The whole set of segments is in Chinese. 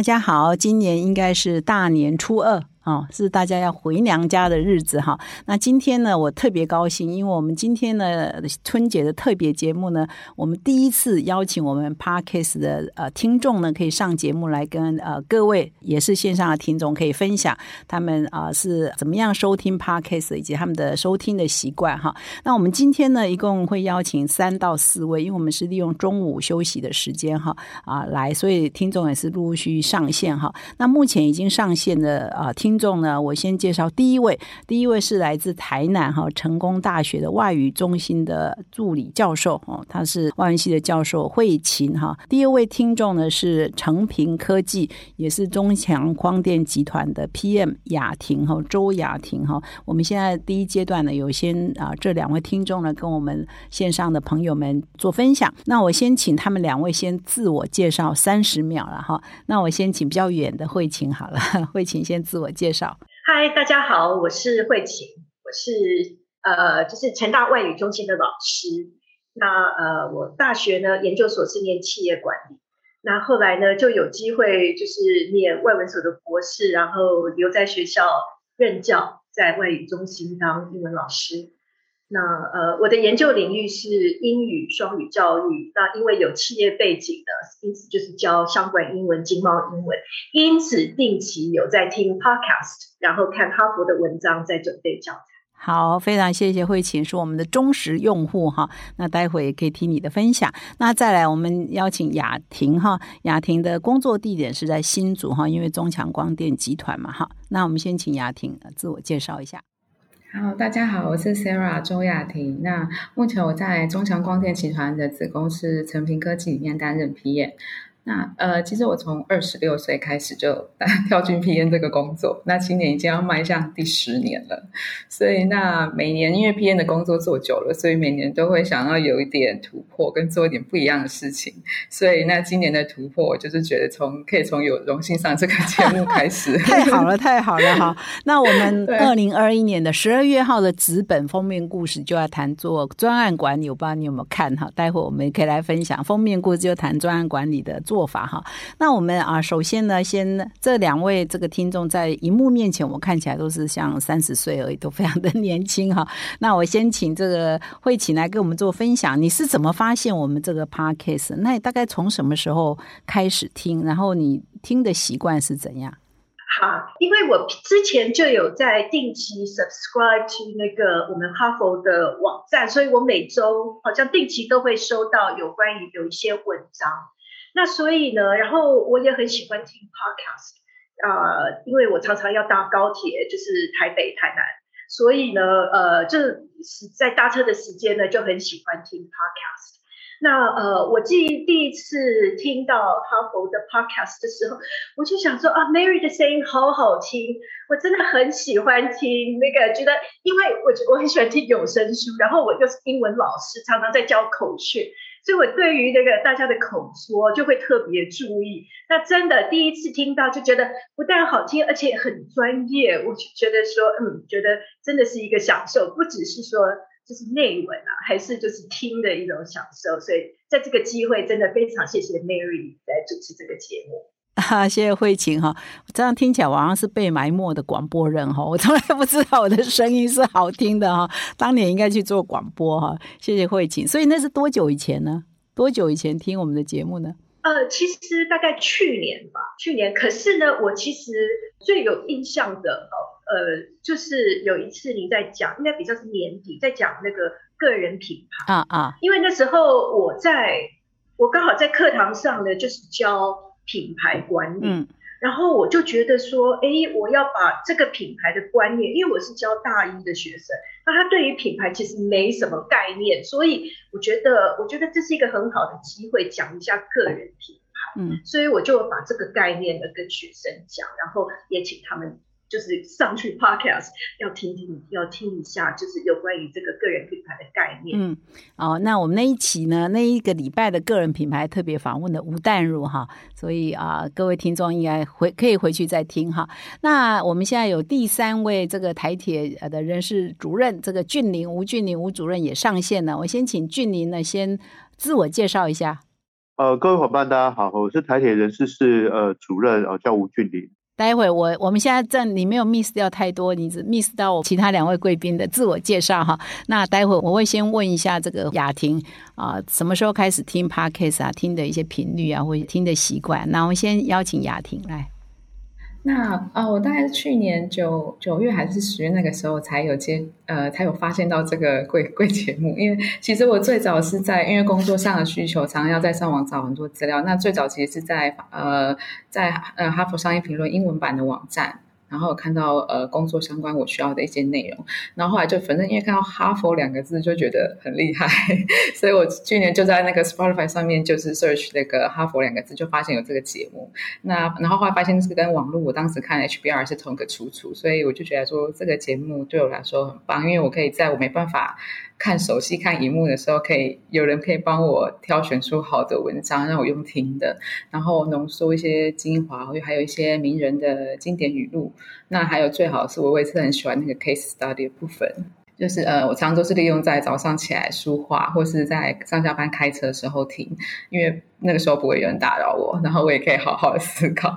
大家好，今年应该是大年初二。哦，是大家要回娘家的日子哈。那今天呢，我特别高兴，因为我们今天呢春节的特别节目呢，我们第一次邀请我们 Parkes 的呃听众呢，可以上节目来跟呃各位也是线上的听众可以分享他们啊是怎么样收听 Parkes 以及他们的收听的习惯哈。那我们今天呢，一共会邀请三到四位，因为我们是利用中午休息的时间哈啊来，所以听众也是陆陆续续上线哈。那目前已经上线的啊听。听众呢，我先介绍第一位，第一位是来自台南哈成功大学的外语中心的助理教授哦，他是外语系的教授慧琴哈。第二位听众呢是成平科技，也是中强光电集团的 PM 雅婷哈周雅婷哈。我们现在第一阶段呢，有先啊这两位听众呢跟我们线上的朋友们做分享。那我先请他们两位先自我介绍三十秒了哈。那我先请比较远的慧琴好了，慧琴先自我。介介绍，嗨，大家好，我是慧琴，我是呃，就是成大外语中心的老师。那呃，我大学呢研究所是念企业管理，那后来呢就有机会就是念外文所的博士，然后留在学校任教，在外语中心当英文老师。那呃，我的研究领域是英语双语教育。那因为有企业背景的，因此就是教相关英文、经贸英文。因此定期有在听 podcast，然后看哈佛的文章，在准备教材。好，非常谢谢慧琴，是我们的忠实用户哈。那待会也可以听你的分享。那再来，我们邀请雅婷哈。雅婷的工作地点是在新竹哈，因为中强光电集团嘛哈。那我们先请雅婷自我介绍一下。好，大家好，我是 Sarah 周雅婷。那目前我在中强光电集团的子公司成平科技里面担任 PM。那呃，其实我从二十六岁开始就跳进 P N 这个工作，那今年已经要迈向第十年了。所以那每年因为 P N 的工作做久了，所以每年都会想要有一点突破，跟做一点不一样的事情。所以那今年的突破，我就是觉得从可以从有荣幸上这个节目 开始，太好了，太好了哈。那我们二零二一年的十二月号的纸本封面故事就要谈做专案管理，我不知道你有没有看哈？待会我们可以来分享封面故事，就谈专案管理的做。法哈，那我们啊，首先呢，先这两位这个听众在荧幕面前，我看起来都是像三十岁而已，都非常的年轻哈。那我先请这个慧琴来跟我们做分享，你是怎么发现我们这个 podcast？那大概从什么时候开始听？然后你听的习惯是怎样？好，因为我之前就有在定期 subscribe to 那个我们哈佛的网站，所以我每周好像定期都会收到有关于有一些文章。那所以呢，然后我也很喜欢听 podcast 啊，因为我常常要搭高铁，就是台北、台南，所以呢，呃，就是在搭车的时间呢，就很喜欢听 podcast。那呃，我记第一次听到哈佛的 podcast 的时候，我就想说啊，Mary 的声音好好听，我真的很喜欢听那个，觉得因为我我很喜欢听有声书，然后我又是英文老师，常常在教口训。所以我对于那个大家的口说就会特别注意。那真的第一次听到就觉得不但好听，而且很专业。我就觉得说，嗯，觉得真的是一个享受，不只是说就是内文啊，还是就是听的一种享受。所以在这个机会，真的非常谢谢 Mary 来主持这个节目。哈，谢谢慧琴哈，这样听起来我好像是被埋没的广播人哈，我从来不知道我的声音是好听的哈，当年应该去做广播哈，谢谢慧琴。所以那是多久以前呢？多久以前听我们的节目呢？呃，其实大概去年吧，去年。可是呢，我其实最有印象的哦，呃，就是有一次你在讲，应该比较是年底，在讲那个个人品牌啊啊，因为那时候我在，我刚好在课堂上呢，就是教。品牌管理，然后我就觉得说，哎，我要把这个品牌的观念，因为我是教大一的学生，那他对于品牌其实没什么概念，所以我觉得，我觉得这是一个很好的机会，讲一下个人品牌，嗯，所以我就把这个概念呢跟学生讲，然后也请他们。就是上去 podcast 要听听，要听一下，就是有关于这个个人品牌的概念。嗯，哦，那我们那一期呢，那一个礼拜的个人品牌特别访问的吴淡如哈，所以啊，各位听众应该回可以回去再听哈。那我们现在有第三位这个台铁的人事主任，这个俊林吴俊林吴主任也上线了。我先请俊林呢先自我介绍一下。呃，各位伙伴，大家好，我是台铁人事室呃主任，呃叫吴俊林。待会我我们现在站你没有 miss 掉太多，你只 miss 到其他两位贵宾的自我介绍哈。那待会我会先问一下这个雅婷啊，什么时候开始听 podcast 啊？听的一些频率啊，或者听的习惯。那我们先邀请雅婷来。那啊，我大概是去年九九月还是十月那个时候才有接呃，才有发现到这个贵贵节目。因为其实我最早是在因为工作上的需求，常常要在上网找很多资料。那最早其实是在呃，在呃哈佛商业评论英文版的网站。然后看到呃工作相关我需要的一些内容，然后后来就反正因为看到哈佛两个字就觉得很厉害，所以我去年就在那个 Spotify 上面就是 search 那个哈佛两个字，就发现有这个节目。那然后后来发现是跟网络我当时看 HBR 是同一个出处，所以我就觉得说这个节目对我来说很棒，因为我可以在我没办法。看手机看荧幕的时候，可以有人可以帮我挑选出好的文章让我用听的，然后浓缩一些精华，还有一些名人的经典语录。那还有最好是我也是很喜欢那个 case study 的部分，就是呃，我常常都是利用在早上起来书画，或是在上下班开车的时候听，因为那个时候不会有人打扰我，然后我也可以好好的思考。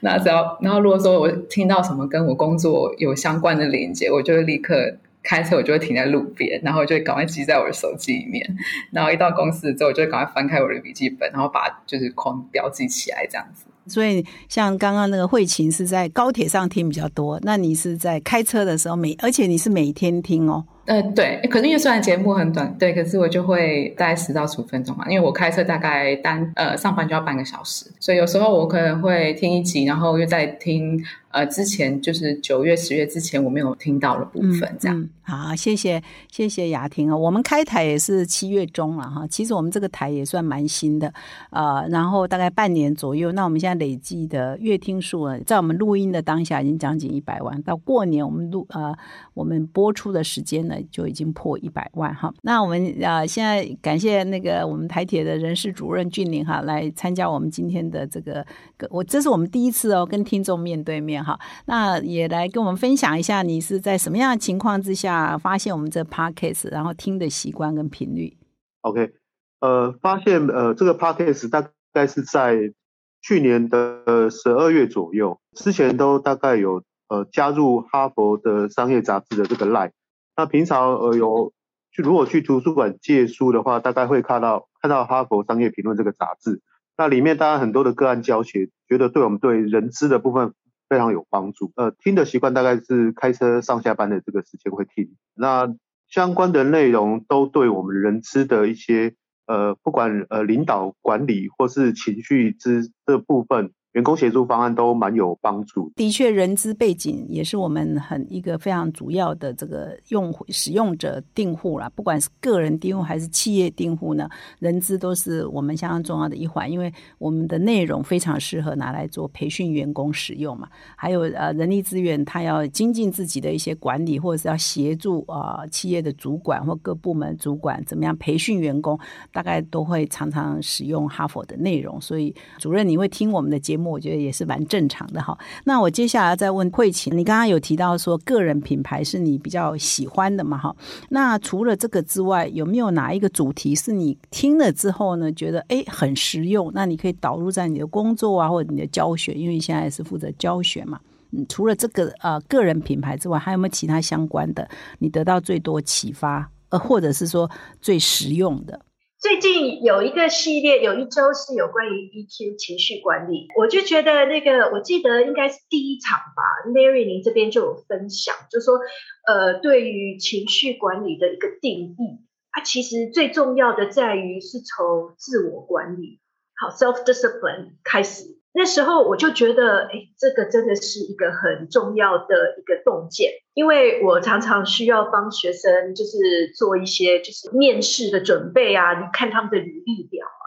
那只要然后如果说我听到什么跟我工作有相关的连接，我就会立刻。开车我就会停在路边，然后就会赶快记在我的手机里面。然后一到公司之后，我就会赶快翻开我的笔记本，然后把就是框标记起来这样子。所以像刚刚那个慧琴是在高铁上听比较多，那你是在开车的时候每，而且你是每天听哦。呃，对，可是因为虽然节目很短，对，可是我就会大概十到十五分钟嘛，因为我开车大概单呃上班就要半个小时，所以有时候我可能会听一集，然后又在听。呃，之前就是九月、十月之前我没有听到的部分，这样。好，谢谢谢谢雅婷啊。我们开台也是七月中了哈，其实我们这个台也算蛮新的，呃，然后大概半年左右。那我们现在累计的月听数啊，在我们录音的当下已经将近一百万，到过年我们录呃我们播出的时间呢就已经破一百万哈。那我们呃现在感谢那个我们台铁的人事主任俊林哈来参加我们今天的这个，我这是我们第一次哦跟听众面对面。哈，那也来跟我们分享一下，你是在什么样的情况之下发现我们这 podcast，然后听的习惯跟频率？OK，呃，发现呃这个 podcast 大概是在去年的十二月左右，之前都大概有呃加入哈佛的商业杂志的这个 line，那平常呃有去如果去图书馆借书的话，大概会看到看到哈佛商业评论这个杂志，那里面当然很多的个案教学，觉得对我们对人资的部分。非常有帮助。呃，听的习惯大概是开车上下班的这个时间会听。那相关的内容都对我们人资的一些呃，不管呃领导管理或是情绪之这部分。员工协助方案都蛮有帮助。的确，人资背景也是我们很一个非常主要的这个用户使用者订户啦。不管是个人订户还是企业订户呢，人资都是我们相当重要的一环。因为我们的内容非常适合拿来做培训员工使用嘛。还有呃，人力资源他要精进自己的一些管理，或者是要协助啊企业的主管或各部门主管怎么样培训员工，大概都会常常使用哈佛的内容。所以主任，你会听我们的节目？我觉得也是蛮正常的哈。那我接下来再问慧琴，你刚刚有提到说个人品牌是你比较喜欢的嘛？哈，那除了这个之外，有没有哪一个主题是你听了之后呢，觉得哎很实用？那你可以导入在你的工作啊，或者你的教学，因为现在是负责教学嘛。嗯，除了这个呃个人品牌之外，还有没有其他相关的？你得到最多启发，呃，或者是说最实用的？最近有一个系列，有一周是有关于 EQ 情绪管理，我就觉得那个，我记得应该是第一场吧，Mary 您这边就有分享，就说，呃，对于情绪管理的一个定义，它其实最重要的在于是从自我管理，好 self discipline 开始。那时候我就觉得，哎，这个真的是一个很重要的一个洞见，因为我常常需要帮学生就是做一些就是面试的准备啊，你看他们的履历表啊，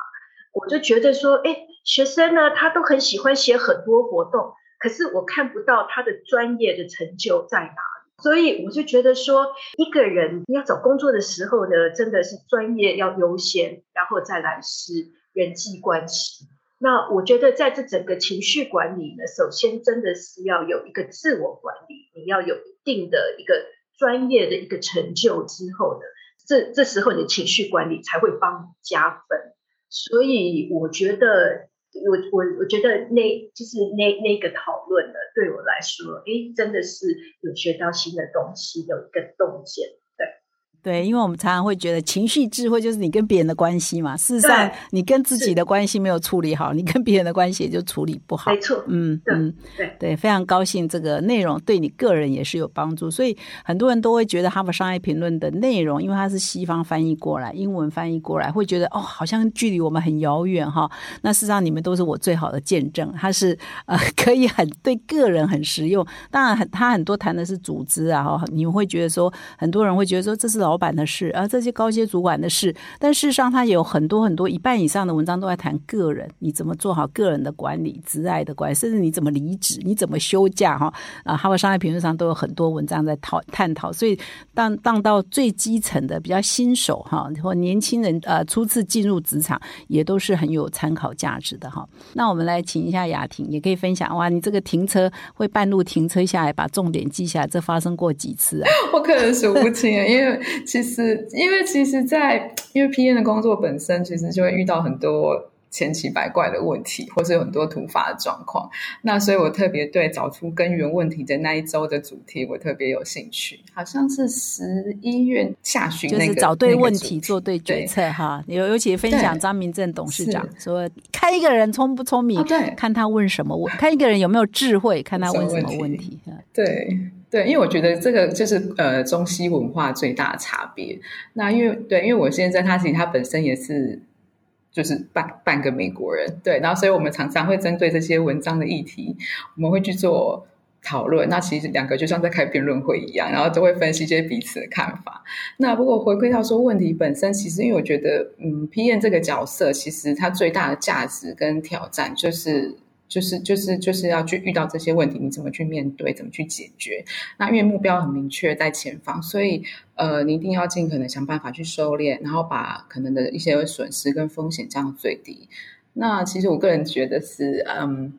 我就觉得说，哎，学生呢他都很喜欢写很多活动，可是我看不到他的专业的成就在哪里，所以我就觉得说，一个人要找工作的时候呢，真的是专业要优先，然后再来是人际关系。那我觉得，在这整个情绪管理呢，首先真的是要有一个自我管理，你要有一定的一个专业的一个成就之后呢，这这时候你的情绪管理才会帮你加分。所以我觉得，我我我觉得那就是那那个讨论呢，对我来说，哎，真的是有学到新的东西，有一个洞见。对，因为我们常常会觉得情绪智慧就是你跟别人的关系嘛。事实上，你跟自己的关系没有处理好，你跟别人的关系也就处理不好。没错，嗯嗯，对对，非常高兴这个内容对你个人也是有帮助。所以很多人都会觉得《哈佛商业评论》的内容，因为它是西方翻译过来，英文翻译过来，会觉得哦，好像距离我们很遥远哈。那事实上，你们都是我最好的见证。它是呃，可以很对个人很实用。当然，很他很多谈的是组织啊，哈，你们会觉得说，很多人会觉得说这是老老板的事啊。这些高阶主管的事，但事实上，他有很多很多一半以上的文章都在谈个人，你怎么做好个人的管理、职爱的管理，甚至你怎么离职、你怎么休假，哈啊，哈佛商业评论上都有很多文章在讨探讨。所以，当当到最基层的比较新手哈，或年轻人呃初次进入职场，也都是很有参考价值的哈。那我们来请一下雅婷，也可以分享哇，你这个停车会半路停车下来，把重点记下来，这发生过几次啊？我可能数不清，因为其实。因为其实，在因为 P N 的工作本身，其实就会遇到很多千奇百怪的问题，或是有很多突发的状况。那所以我特别对找出根源问题的那一周的主题，我特别有兴趣。好像是十一月下旬，就是找对问题，做对决策哈。尤尤其分享张明正董事长说，看一个人聪不聪明，看他问什么问；看一个人有没有智慧，看他问什么问题。对。对，因为我觉得这个就是呃中西文化最大的差别。那因为对，因为我现在他其实他本身也是就是半半个美国人，对，然后所以我们常常会针对这些文章的议题，我们会去做讨论。那其实两个就像在开辩论会一样，然后都会分析一些彼此的看法。那不过回归到说问题本身，其实因为我觉得，嗯，P N 这个角色其实它最大的价值跟挑战就是。就是就是就是要去遇到这些问题，你怎么去面对，怎么去解决？那因为目标很明确在前方，所以呃，你一定要尽可能想办法去收敛，然后把可能的一些损失跟风险降到最低。那其实我个人觉得是，嗯，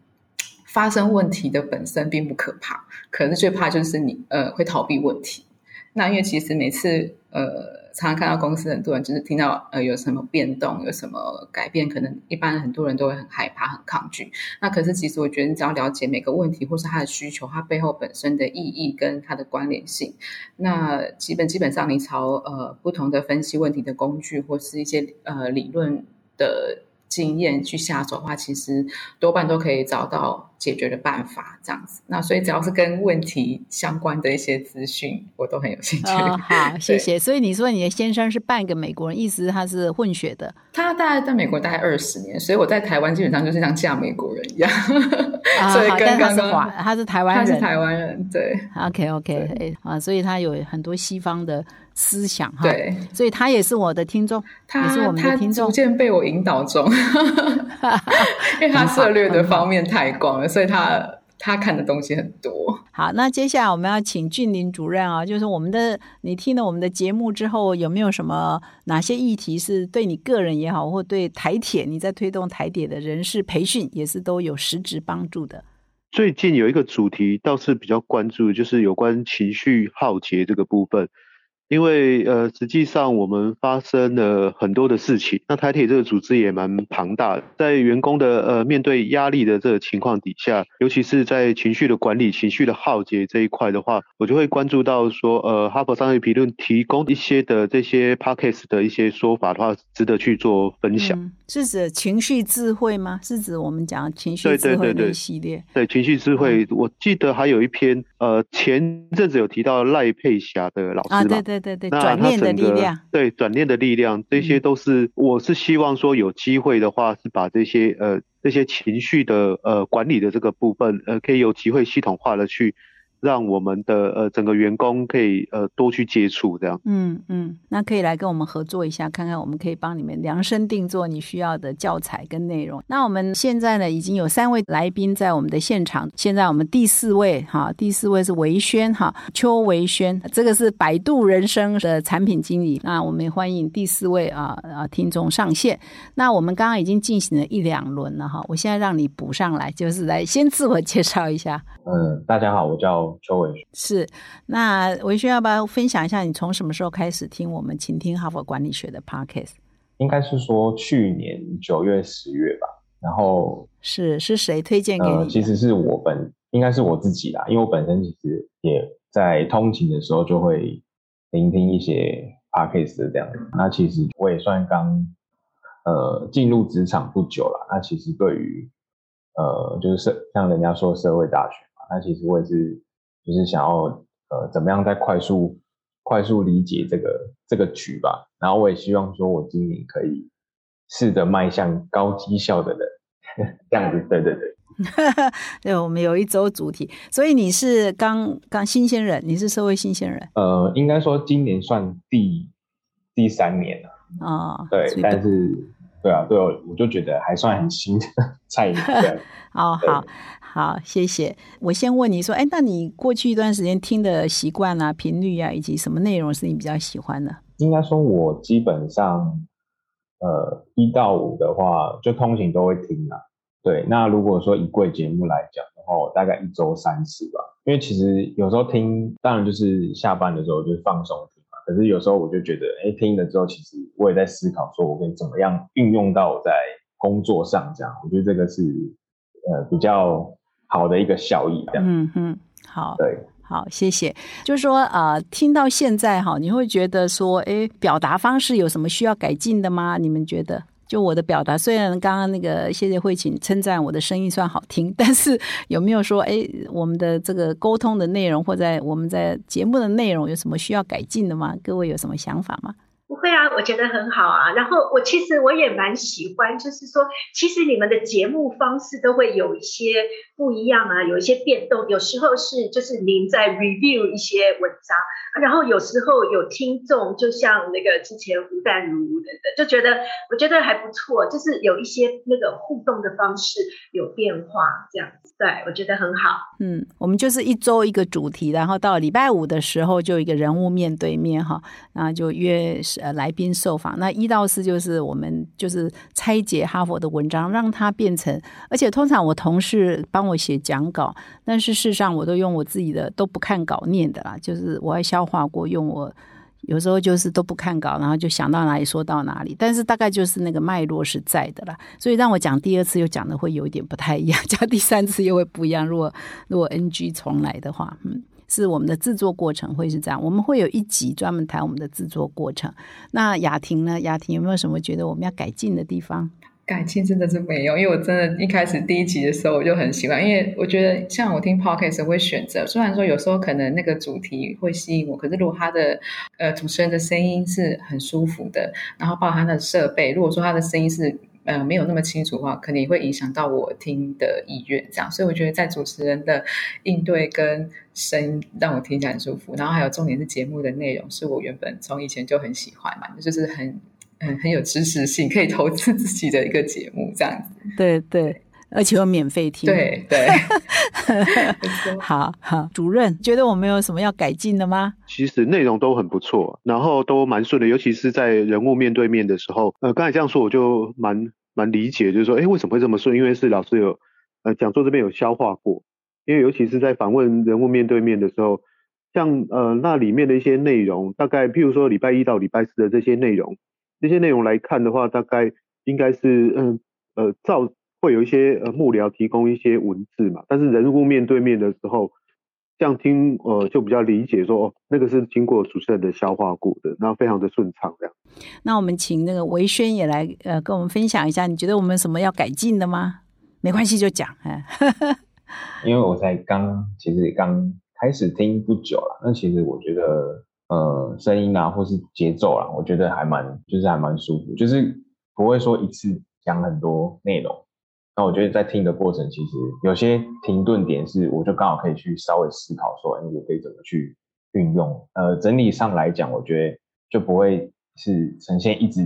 发生问题的本身并不可怕，可是最怕就是你呃会逃避问题。那因为其实每次呃。常常看到公司很多人就是听到呃有什么变动有什么改变，可能一般很多人都会很害怕很抗拒。那可是其实我觉得你只要了解每个问题或是它的需求，它背后本身的意义跟它的关联性，那基本基本上你朝呃不同的分析问题的工具或是一些呃理论的。经验去下手的话，其实多半都可以找到解决的办法，这样子。那所以只要是跟问题相关的一些资讯，我都很有兴趣。好，谢谢。所以你说你的先生是半个美国人，意思他是混血的。他大概在美国大概二十年，所以我在台湾基本上就是像嫁美国人一样。所以跟刚刚他是台湾人，他是台湾人，对。OK OK，啊，所以他有很多西方的。思想哈，对，所以他也是我的听众，也是我们的听众，逐渐被我引导中，因为他涉略的方面太广了，所以他他看的东西很多。好，那接下来我们要请俊林主任啊，就是我们的你听了我们的节目之后，有没有什么哪些议题是对你个人也好，或对台铁你在推动台铁的人事培训也是都有实质帮助的？最近有一个主题倒是比较关注，就是有关情绪浩劫这个部分。因为呃，实际上我们发生了很多的事情。那台铁这个组织也蛮庞大的，在员工的呃面对压力的这个情况底下，尤其是在情绪的管理、情绪的耗竭这一块的话，我就会关注到说，呃，哈佛商业评论提供一些的这些 p o c k e t 的一些说法的话，值得去做分享。是指情绪智慧吗？是指我们讲情绪智慧的系列？对情绪智慧，我记得还有一篇，呃，前阵子有提到赖佩霞的老师啊，对对。对对对，转念的力量，对转念的力量，这些都是我是希望说有机会的话，是把这些呃这些情绪的呃管理的这个部分，呃可以有机会系统化的去。让我们的呃整个员工可以呃多去接触这样。嗯嗯，那可以来跟我们合作一下，看看我们可以帮你们量身定做你需要的教材跟内容。那我们现在呢已经有三位来宾在我们的现场，现在我们第四位哈，第四位是维轩哈，邱维轩，这个是百度人生的产品经理。那我们欢迎第四位啊啊听众上线。那我们刚刚已经进行了一两轮了哈，我现在让你补上来，就是来先自我介绍一下。嗯，大家好，我叫。邱伟是，那维轩要不要分享一下你从什么时候开始听我们倾听哈佛管理学的 podcast？应该是说去年九月、十月吧。然后是是谁推荐给你？其实是我本应该是我自己啦，因为我本身其实也在通勤的时候就会聆听一些 podcast 的这样子。那其实我也算刚呃进入职场不久了。那其实对于呃就是社像人家说社会大学嘛，那其实我也是就是想要呃怎么样在快速快速理解这个这个局吧。然后我也希望说我今年可以。试着迈向高绩效的人，这样子，对对对，对，我们有一周主题，所以你是刚刚新鲜人，你是社会新鲜人，呃，应该说今年算第第三年了，哦，对，但是，对啊，对，我就觉得还算很新的菜鸟，哦，好好，谢谢。我先问你说，哎，那你过去一段时间听的习惯啊、频率啊，以及什么内容是你比较喜欢的？应该说，我基本上。呃，一到五的话，就通勤都会听啊。对，那如果说一柜节目来讲的话，我大概一周三次吧。因为其实有时候听，当然就是下班的时候就是放松听嘛。可是有时候我就觉得，哎，听了之后，其实我也在思考，说我可以怎么样运用到我在工作上，这样。我觉得这个是呃比较好的一个效益，这样。嗯哼，好。对。好，谢谢。就是说，呃，听到现在哈，你会觉得说，哎，表达方式有什么需要改进的吗？你们觉得？就我的表达，虽然刚刚那个谢谢慧琴称赞我的声音算好听，但是有没有说，哎，我们的这个沟通的内容或者我们在节目的内容有什么需要改进的吗？各位有什么想法吗？不会啊，我觉得很好啊。然后我其实我也蛮喜欢，就是说，其实你们的节目方式都会有一些不一样啊，有一些变动。有时候是就是您在 review 一些文章，然后有时候有听众，就像那个之前吴淡如等等，就觉得我觉得还不错，就是有一些那个互动的方式有变化，这样子，对我觉得很好。嗯，我们就是一周一个主题，然后到礼拜五的时候就一个人物面对面哈，然后就约。呃，来宾受访，那一到四就是我们就是拆解哈佛的文章，让它变成，而且通常我同事帮我写讲稿，但是事实上我都用我自己的，都不看稿念的啦，就是我还消化过，用我有时候就是都不看稿，然后就想到哪里说到哪里，但是大概就是那个脉络是在的啦，所以让我讲第二次又讲的会有一点不太一样，讲第三次又会不一样。如果如果 NG 重来的话，嗯。是我们的制作过程会是这样，我们会有一集专门谈我们的制作过程。那雅婷呢？雅婷有没有什么觉得我们要改进的地方？改进真的是没有，因为我真的一开始第一集的时候我就很喜欢，因为我觉得像我听 podcast 会选择，虽然说有时候可能那个主题会吸引我，可是如果他的呃主持人的声音是很舒服的，然后包括他的设备，如果说他的声音是。呃，没有那么清楚的话，可能也会影响到我听的意愿。这样，所以我觉得在主持人的应对跟声音让我听起来很舒服。然后还有重点是节目的内容，是我原本从以前就很喜欢嘛，就是很很很有知识性，可以投资自己的一个节目这样子。对对，而且又免费听。对对。好好，主任觉得我们有什么要改进的吗？其实内容都很不错，然后都蛮顺的，尤其是在人物面对面的时候。呃，刚才这样说，我就蛮蛮理解，就是说，哎，为什么会这么顺？因为是老师有呃讲座这边有消化过，因为尤其是在访问人物面对面的时候，像呃那里面的一些内容，大概譬如说礼拜一到礼拜四的这些内容，这些内容来看的话，大概应该是嗯呃照。会有一些呃幕僚提供一些文字嘛，但是人物面对面的时候，这样听呃就比较理解说哦，那个是经过主持人的消化过的，然后非常的顺畅这样。那我们请那个维轩也来呃跟我们分享一下，你觉得我们什么要改进的吗？没关系就讲哎。因为我才刚其实刚开始听不久了，那其实我觉得呃声音啊或是节奏啊，我觉得还蛮就是还蛮舒服，就是不会说一次讲很多内容。那我觉得在听的过程，其实有些停顿点是，我就刚好可以去稍微思考说，哎，我可以怎么去运用？呃，整体上来讲，我觉得就不会是呈现一直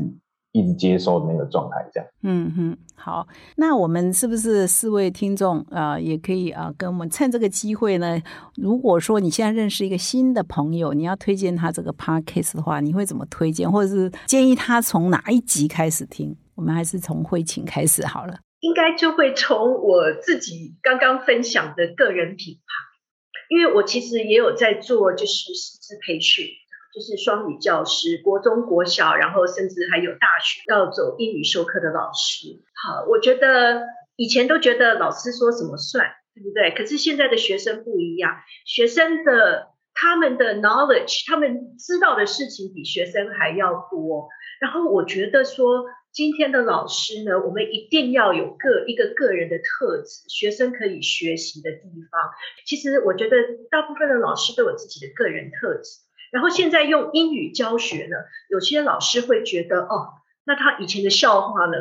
一直接收的那个状态，这样。嗯哼，好，那我们是不是四位听众啊，也可以啊，跟我们趁这个机会呢？如果说你现在认识一个新的朋友，你要推荐他这个 podcast 的话，你会怎么推荐，或者是建议他从哪一集开始听？我们还是从慧琴开始好了。应该就会从我自己刚刚分享的个人品牌，因为我其实也有在做就是师资培训，就是双语教师，国中、国小，然后甚至还有大学要走英语授课的老师。好，我觉得以前都觉得老师说什么算，对不对？可是现在的学生不一样，学生的他们的 knowledge，他们知道的事情比学生还要多。然后我觉得说。今天的老师呢，我们一定要有个一个个人的特质，学生可以学习的地方。其实我觉得大部分的老师都有自己的个人特质。然后现在用英语教学呢，有些老师会觉得哦，那他以前的笑话呢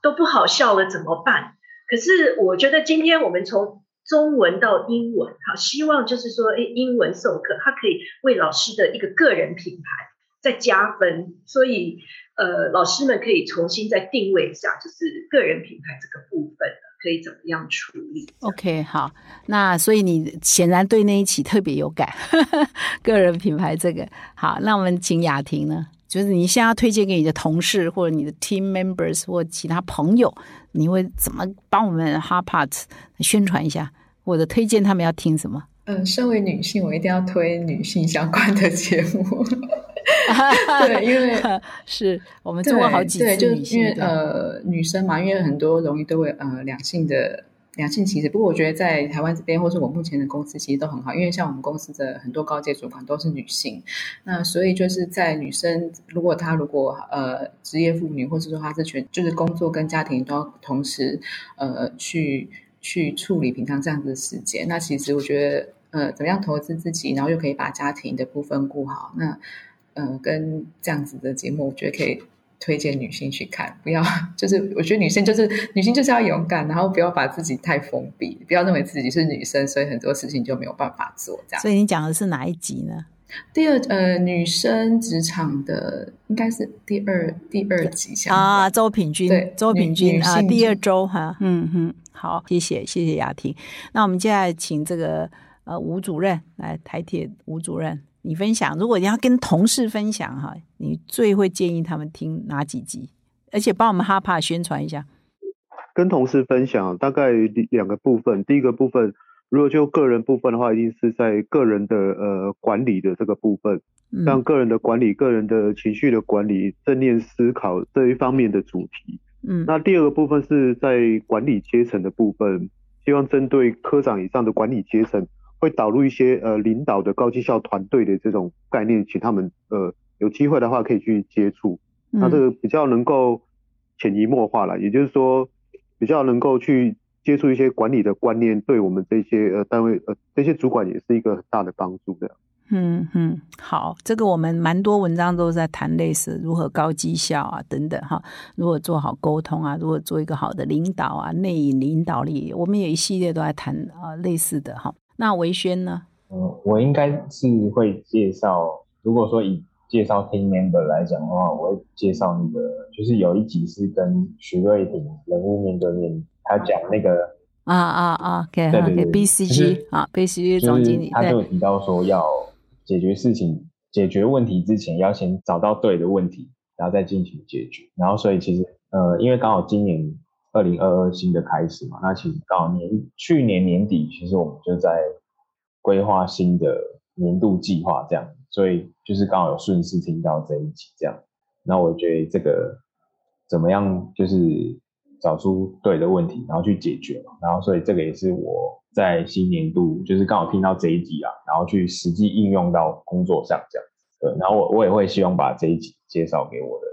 都不好笑了，怎么办？可是我觉得今天我们从中文到英文，好，希望就是说，哎，英文授课它可以为老师的一个个人品牌再加分，所以。呃，老师们可以重新再定位一下，就是个人品牌这个部分可以怎么样处理？OK，好，那所以你显然对那一期特别有感，个人品牌这个好，那我们请雅婷呢，就是你现在要推荐给你的同事或者你的 team members 或其他朋友，你会怎么帮我们 h a r p a r t 宣传一下，或者推荐他们要听什么？嗯，身为女性，我一定要推女性相关的节目。对，因为 是我们做过好几次，就是因为呃女生嘛，因为很多容易都会呃两性的两性歧视。不过我觉得在台湾这边，或是我目前的公司其实都很好，因为像我们公司的很多高阶主管都是女性，那所以就是在女生如果她如果呃职业妇女，或是说她是全就是工作跟家庭都要同时呃去去处理平常这样子的时间，那其实我觉得呃怎么样投资自己，然后又可以把家庭的部分顾好，那。嗯，跟这样子的节目，我觉得可以推荐女性去看。不要，就是我觉得女性就是女性就是要勇敢，然后不要把自己太封闭，不要认为自己是女生，所以很多事情就没有办法做。这样。所以你讲的是哪一集呢？第二，呃，女生职场的应该是第二第二集。啊，周品君，对，周品君啊，第二周哈，嗯哼，好，谢谢谢谢雅婷。那我们接下来请这个呃吴主任来台铁吴主任。你分享，如果你要跟同事分享哈，你最会建议他们听哪几集？而且帮我们哈帕宣传一下。跟同事分享大概两个部分，第一个部分，如果就个人部分的话，一定是在个人的呃管理的这个部分，像个人的管理、个人的情绪的管理、正念思考这一方面的主题。嗯，那第二个部分是在管理阶层的部分，希望针对科长以上的管理阶层。会导入一些呃领导的高绩效团队的这种概念，请他们呃有机会的话可以去接触，那这个比较能够潜移默化了，也就是说比较能够去接触一些管理的观念，对我们这些呃单位呃这些主管也是一个很大的帮助的。嗯嗯，好，这个我们蛮多文章都在谈类似如何高绩效啊等等哈，如何做好沟通啊，如何做一个好的领导啊，内引领导力，我们有一系列都在谈啊类似的哈。那维轩呢？嗯，我应该是会介绍。如果说以介绍 team member 来讲的话，我会介绍那个，就是有一集是跟徐瑞婷人物面对面，他讲那个啊啊啊，对对对，BCG 啊，BCG 总经理，他就提到说要解决事情、解决问题之前，要先找到对的问题，然后再进行解决。然后，所以其实呃，因为刚好今年。二零二二新的开始嘛，那其实刚好年去年年底，其实我们就在规划新的年度计划，这样，所以就是刚好有顺势听到这一集这样，那我觉得这个怎么样，就是找出对的问题，然后去解决嘛，然后所以这个也是我在新年度就是刚好听到这一集啊，然后去实际应用到工作上这样，对，然后我我也会希望把这一集介绍给我的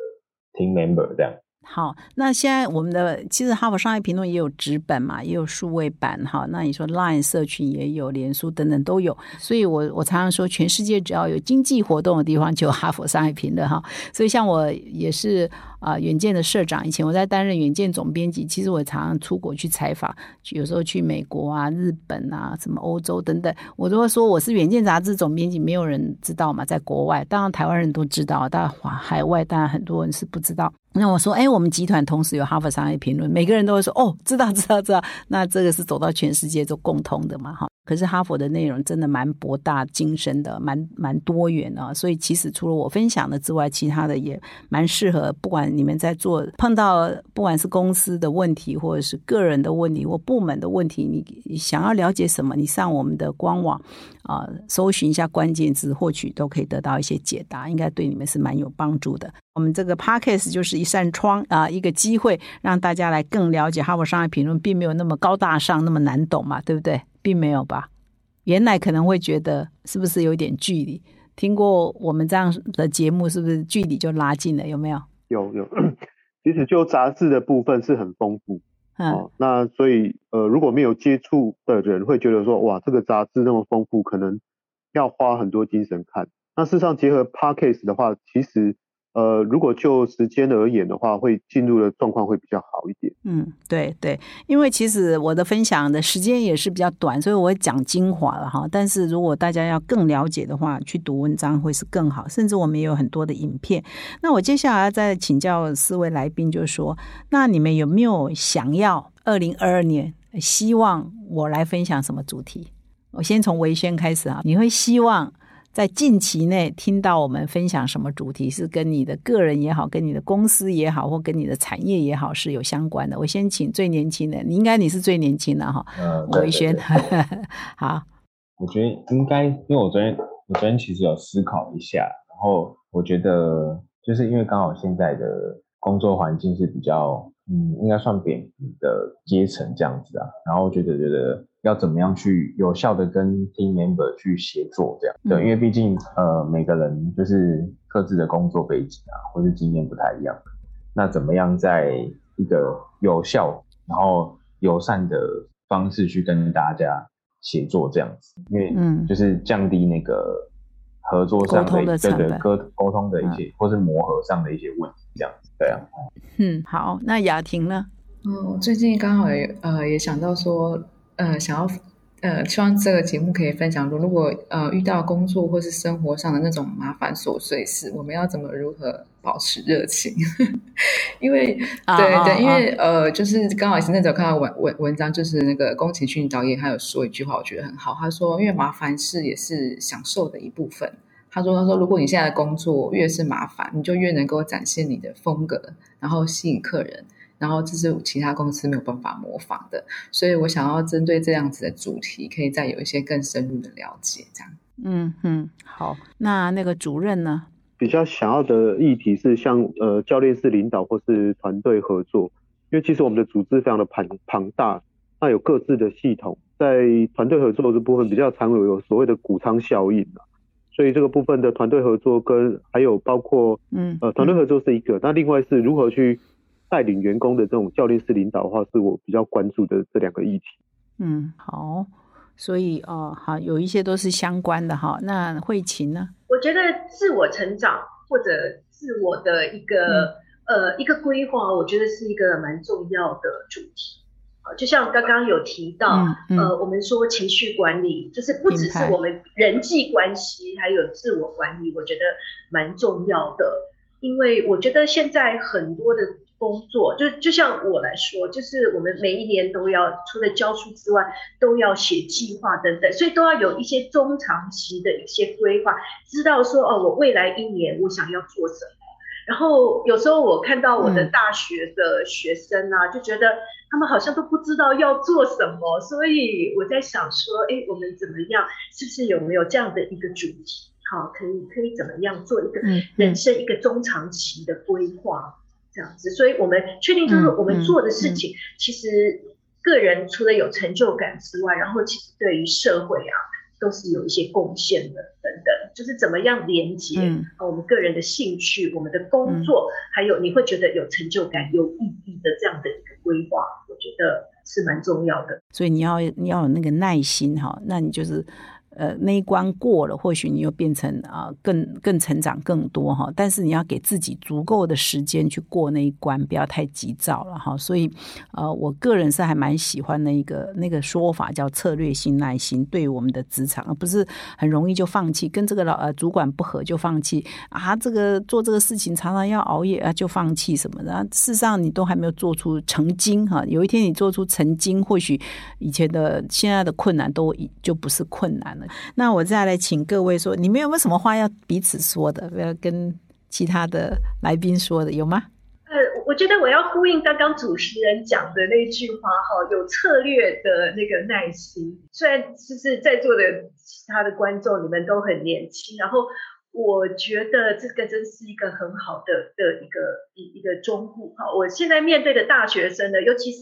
team member 这样。好，那现在我们的其实哈佛商业评论也有纸本嘛，也有数位版哈。那你说 Line 社群也有，脸书等等都有。所以我我常常说，全世界只要有经济活动的地方，就有哈佛商业评论哈。所以像我也是。啊，远见的社长，以前我在担任远见总编辑，其实我常常出国去采访，有时候去美国啊、日本啊、什么欧洲等等，我都会说我是远见杂志总编辑，没有人知道嘛，在国外，当然台湾人都知道，但海外当然很多人是不知道。那我说，哎，我们集团同时有哈佛商业评论，每个人都会说，哦，知道，知道，知道。那这个是走到全世界都共通的嘛，哈。可是哈佛的内容真的蛮博大精深的，蛮蛮多元的。所以其实除了我分享的之外，其他的也蛮适合。不管你们在做碰到不管是公司的问题，或者是个人的问题，或部门的问题，你想要了解什么，你上我们的官网啊，搜寻一下关键字，获取都可以得到一些解答，应该对你们是蛮有帮助的。我们这个 podcast 就是一扇窗啊，一个机会让大家来更了解《哈佛商业评论》，并没有那么高大上，那么难懂嘛，对不对？并没有吧？原来可能会觉得是不是有点距离？听过我们这样的节目，是不是距离就拉近了？有没有？有有，其实就杂志的部分是很丰富。哦，那所以呃，如果没有接触的人会觉得说，哇，这个杂志那么丰富，可能要花很多精神看。那事实上结合 podcast 的话，其实。呃，如果就时间而言的话，会进入的状况会比较好一点。嗯，对对，因为其实我的分享的时间也是比较短，所以我讲精华了哈。但是如果大家要更了解的话，去读文章会是更好。甚至我们也有很多的影片。那我接下来再请教四位来宾，就是说，那你们有没有想要二零二二年希望我来分享什么主题？我先从维轩开始啊，你会希望？在近期内听到我们分享什么主题，是跟你的个人也好，跟你的公司也好，或跟你的产业也好是有相关的。我先请最年轻的，你应该你是最年轻的哈，维轩。好，我觉得应该，因为我昨天我昨天其实有思考一下，然后我觉得就是因为刚好现在的工作环境是比较，嗯，应该算扁平的阶层这样子啊，然后觉得觉得。要怎么样去有效的跟 team member 去协作，这样。对，因为毕竟呃每个人就是各自的工作背景啊，或是经验不太一样，那怎么样在一个有效然后友善的方式去跟大家协作这样子，因为嗯。就是降低那个合作上的对对沟沟通的一些或是磨合上的一些问题这样子，对啊，嗯好，那雅婷呢？嗯，最近刚好也呃也想到说。呃，想要呃，希望这个节目可以分享如，如果呃遇到工作或是生活上的那种麻烦琐碎事，我们要怎么如何保持热情？因为对对，因为呃，就是刚好前阵子有看到文文文章，就是那个宫崎骏导演他有说一句话，我觉得很好。他说，因为麻烦事也是享受的一部分。他说，他说，如果你现在的工作越是麻烦，你就越能够展现你的风格，然后吸引客人。然后这是其他公司没有办法模仿的，所以我想要针对这样子的主题，可以再有一些更深入的了解。这样，嗯嗯，好。那那个主任呢？比较想要的议题是像呃教练式领导或是团队合作，因为其实我们的组织非常的庞庞大，那有各自的系统，在团队合作这部分比较常有有所谓的谷仓效应所以这个部分的团队合作跟还有包括嗯呃团队合作是一个，那另外是如何去。带领员工的这种教练式领导的话，是我比较关注的这两个议题。嗯，好，所以哦，好，有一些都是相关的哈。那慧琴呢？我觉得自我成长或者自我的一个呃一个规划，我觉得是一个蛮重要的主题。就像刚刚有提到，呃，我们说情绪管理，就是不只是我们人际关系，还有自我管理，我觉得蛮重要的。因为我觉得现在很多的。工作就就像我来说，就是我们每一年都要除了教书之外，都要写计划等等，所以都要有一些中长期的一些规划，知道说哦，我未来一年我想要做什么。然后有时候我看到我的大学的学生啊，就觉得他们好像都不知道要做什么，所以我在想说，哎，我们怎么样？是不是有没有这样的一个主题？好，可以可以怎么样做一个人生一个中长期的规划？这样子，所以我们确定就是我们做的事情，其实个人除了有成就感之外，然后其实对于社会啊，都是有一些贡献的。等等，就是怎么样连接啊，我们个人的兴趣、我们的工作，还有你会觉得有成就感、有意义的这样的一个规划，我觉得是蛮重要的。所以你要你要有那个耐心哈，那你就是。呃那一关过了，或许你又变成啊更更成长更多哈。但是你要给自己足够的时间去过那一关，不要太急躁了哈。所以呃，我个人是还蛮喜欢那个那个说法，叫策略性耐心，对我们的职场，不是很容易就放弃，跟这个老呃主管不合就放弃啊。这个做这个事情常常要熬夜啊，就放弃什么的。事实上你都还没有做出成精哈。有一天你做出成精，或许以前的现在的困难都就不是困难了。那我再来请各位说，你们有没有什么话要彼此说的？要跟其他的来宾说的，有吗？呃，我觉得我要呼应刚刚主持人讲的那句话哈，有策略的那个耐心。虽然就是在座的其他的观众，你们都很年轻，然后我觉得这个真是一个很好的的一个一一个中户哈。我现在面对的大学生呢，尤其是。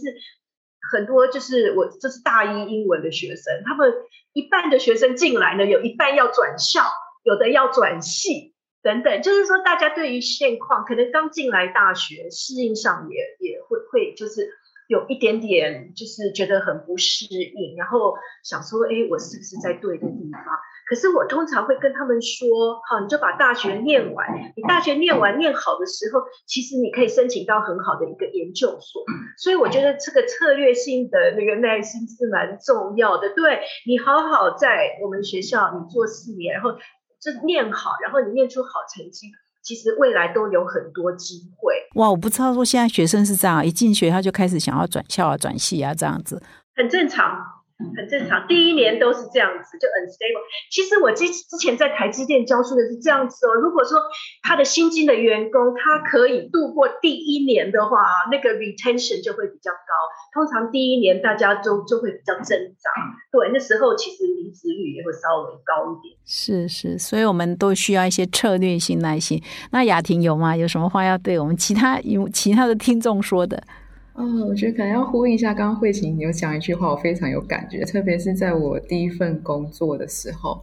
很多就是我这是大一英文的学生，他们一半的学生进来呢，有一半要转校，有的要转系等等。就是说，大家对于现况，可能刚进来大学，适应上也也会会就是有一点点，就是觉得很不适应，然后想说，哎，我是不是在对的地方？可是我通常会跟他们说，好，你就把大学念完。你大学念完念好的时候，其实你可以申请到很好的一个研究所。所以我觉得这个策略性的那个耐心是蛮重要的。对你好好在我们学校你做四年，然后就念好，然后你念出好成绩，其实未来都有很多机会。哇，我不知道说现在学生是这样，一进学校就开始想要转校啊、转系啊这样子，很正常。很正常，第一年都是这样子，就 unstable。其实我之之前在台积电教书的是这样子哦。如果说他的新进的员工他可以度过第一年的话，那个 retention 就会比较高。通常第一年大家都就会比较挣扎，对，那时候其实离职率也会稍微高一点。是是，所以我们都需要一些策略性耐心。那雅婷有吗？有什么话要对我们其他有其他的听众说的？哦，我觉得可能要呼应一下刚刚慧琴有讲一句话，我非常有感觉，特别是在我第一份工作的时候，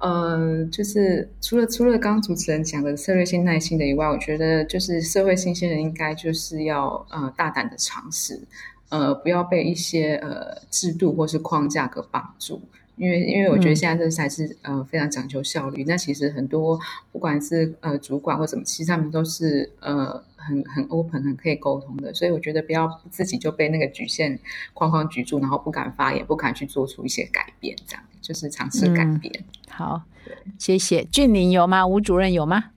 呃，就是除了除了刚刚主持人讲的策略性、耐心的以外，我觉得就是社会新鲜人应该就是要呃大胆的尝试，呃，不要被一些呃制度或是框架给绑住。因为，因为我觉得现在这才是呃非常讲究效率。那其实很多不管是呃主管或什么，其实他们都是呃很很 open、很可以沟通的。所以我觉得不要自己就被那个局限框框局住，然后不敢发言，不敢去做出一些改变，这样就是尝试改变。好，谢谢俊林有吗？吴主任有吗？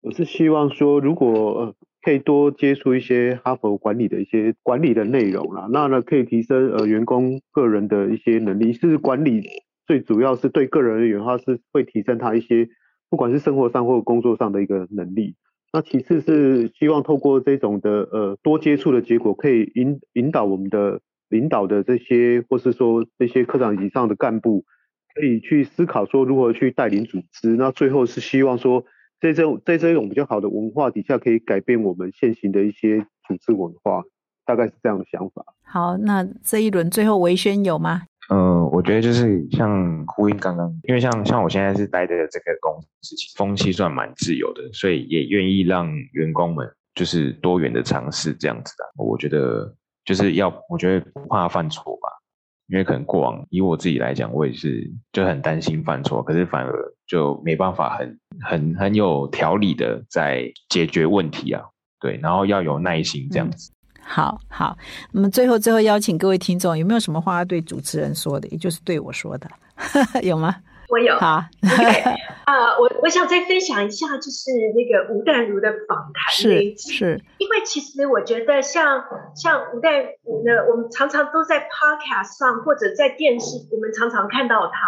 我是希望说，如果呃可以多接触一些哈佛管理的一些管理的内容啦，那呢可以提升呃员工个人的一些能力，是管理。最主要是对个人而言的话，是会提升他一些，不管是生活上或工作上的一个能力。那其次是希望透过这种的呃多接触的结果，可以引引导我们的领导的这些，或是说这些科长以上的干部，可以去思考说如何去带领组织。那最后是希望说，在这种在这种比较好的文化底下，可以改变我们现行的一些组织文化，大概是这样的想法。好，那这一轮最后维宣有吗？嗯，我觉得就是像呼应刚刚，因为像像我现在是待的这个公司，其实风气算蛮自由的，所以也愿意让员工们就是多元的尝试这样子的。我觉得就是要，我觉得不怕犯错吧，因为可能过往以我自己来讲，我也是就很担心犯错，可是反而就没办法很很很有条理的在解决问题啊，对，然后要有耐心这样子。好好，那么最后最后邀请各位听众，有没有什么话要对主持人说的，也就是对我说的，有吗？我有。好，啊，我我想再分享一下，就是那个吴淡如的访谈是是，因为其实我觉得像像吴淡如呢，我们常常都在 podcast 上或者在电视，我们常常看到他。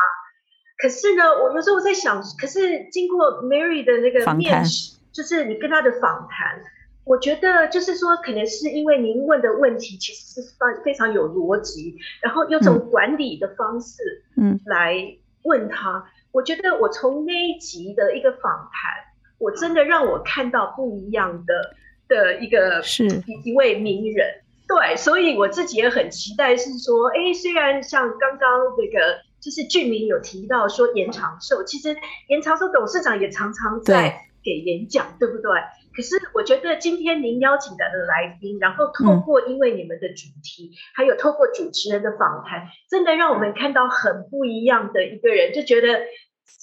可是呢，我有时候在想，可是经过 Mary 的那个面试，就是你跟他的访谈。我觉得就是说，可能是因为您问的问题其实是非非常有逻辑，然后用这种管理的方式，嗯，来问他。我觉得我从那一集的一个访谈，我真的让我看到不一样的的一个是一一位名人。对，所以我自己也很期待，是说，哎，虽然像刚刚那个就是俊明有提到说延长寿，其实延长寿董事长也常常在给演讲，对不对？可是我觉得今天您邀请的来宾，然后透过因为你们的主题，还有透过主持人的访谈，真的让我们看到很不一样的一个人，就觉得。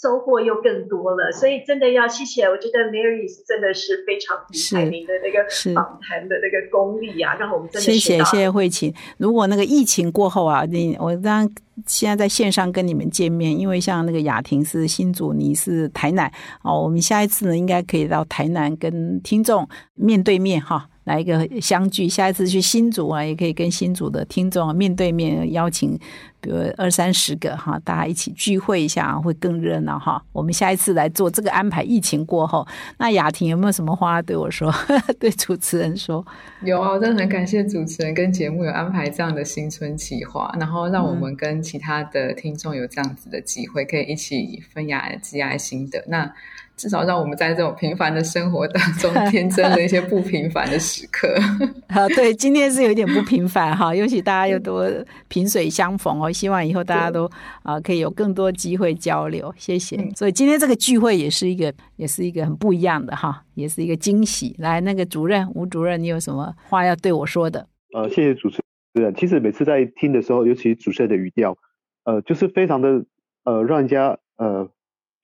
收获又更多了，所以真的要谢谢。我觉得 Mary 真的是非常厉害，您的那个访谈的那个功力啊，让我们真的谢谢谢谢慧琴。如果那个疫情过后啊，你我当现在在线上跟你们见面，因为像那个雅婷是新竹，你是台南哦，我们下一次呢应该可以到台南跟听众面对面哈。来一个相聚，下一次去新竹啊，也可以跟新竹的听众面对面邀请，比如二三十个哈，大家一起聚会一下，会更热闹哈。我们下一次来做这个安排。疫情过后，那雅婷有没有什么话对我说？对主持人说？有啊，我真的很感谢主持人跟节目有安排这样的新春企划，然后让我们跟其他的听众有这样子的机会，可以一起分享积爱心得。那。至少让我们在这种平凡的生活当中，天真了一些不平凡的时刻。啊，对，今天是有点不平凡哈，尤其大家又多萍水相逢哦。希望以后大家都啊可以有更多机会交流，谢谢。所以今天这个聚会也是一个，也是一个很不一样的哈，也是一个惊喜。来，那个主任吴主任，你有什么话要对我说的？呃，谢谢主持人。其实每次在听的时候，尤其主持人的语调，呃，就是非常的呃，让人家呃。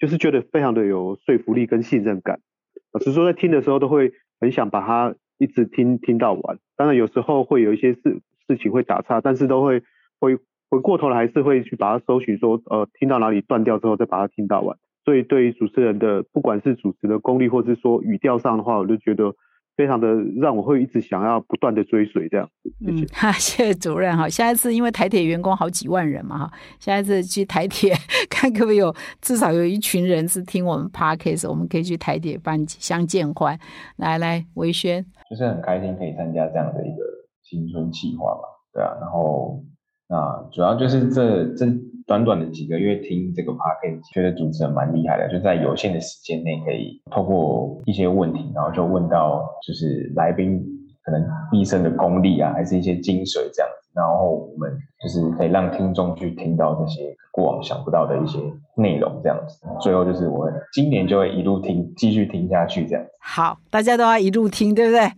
就是觉得非常的有说服力跟信任感，老实说，在听的时候都会很想把它一直听听到完。当然有时候会有一些事事情会打岔，但是都会回回过头来还是会去把它搜寻，说呃听到哪里断掉之后再把它听到完。所以对于主持人的不管是主持的功力，或是说语调上的话，我就觉得。非常的让我会一直想要不断的追随这样，嗯，哈，谢谢主任哈。下一次因为台铁员工好几万人嘛哈，下一次去台铁 看可不可以有至少有一群人是听我们 podcast，我们可以去台铁办相见欢。来来，维轩，就是很开心可以参加这样的一个青春计划嘛，对啊，然后那主要就是这这。短短的几个月听这个 podcast，觉得主持人蛮厉害的，就在有限的时间内，可以透过一些问题，然后就问到就是来宾可能毕生的功力啊，还是一些精髓这样子，然后我们就是可以让听众去听到这些过往想不到的一些内容这样子。最后就是我今年就会一路听，继续听下去这样。好，大家都要一路听，对不对？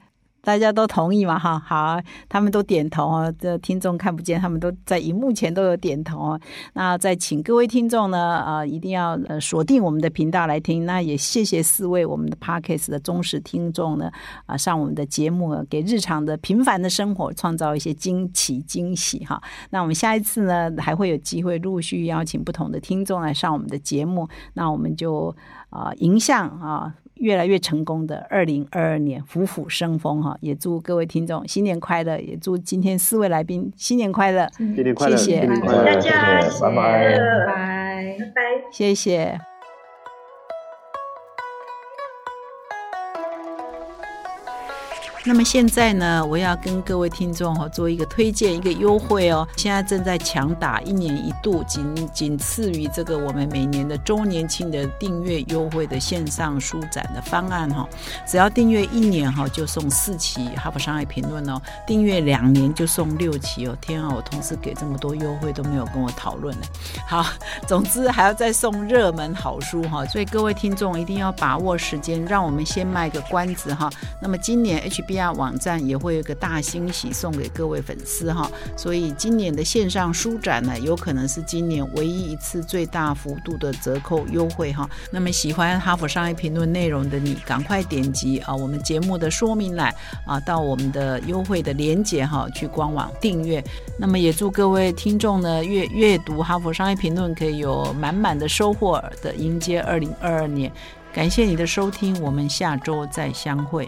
大家都同意嘛？哈，好，他们都点头哦。这听众看不见，他们都在荧幕前都有点头哦。那再请各位听众呢，啊，一定要呃锁定我们的频道来听。那也谢谢四位我们的 Parkes 的忠实听众呢，啊，上我们的节目，给日常的平凡的生活创造一些惊奇惊喜哈。那我们下一次呢，还会有机会陆续邀请不同的听众来上我们的节目。那我们就啊，迎向啊。越来越成功的二零二二年，虎虎生风哈！也祝各位听众新年快乐，也祝今天四位来宾新年快乐，新年快乐，谢谢大家，拜拜，拜拜，拜拜，谢谢。那么现在呢，我要跟各位听众哈做一个推荐，一个优惠哦。现在正在强打一年一度，仅仅次于这个我们每年的周年庆的订阅优惠的线上书展的方案哈。只要订阅一年哈，就送四期《哈佛商业评论》哦；订阅两年就送六期哦。天啊，我同事给这么多优惠都没有跟我讨论呢。好，总之还要再送热门好书哈，所以各位听众一定要把握时间，让我们先卖个关子哈。那么今年 HB。亚网站也会有个大惊喜送给各位粉丝哈，所以今年的线上书展呢，有可能是今年唯一一次最大幅度的折扣优惠哈。那么喜欢哈佛商业评论内容的你，赶快点击啊我们节目的说明栏啊，到我们的优惠的链接哈，去官网订阅。那么也祝各位听众呢，阅阅读哈佛商业评论可以有满满的收获的迎接二零二二年。感谢你的收听，我们下周再相会。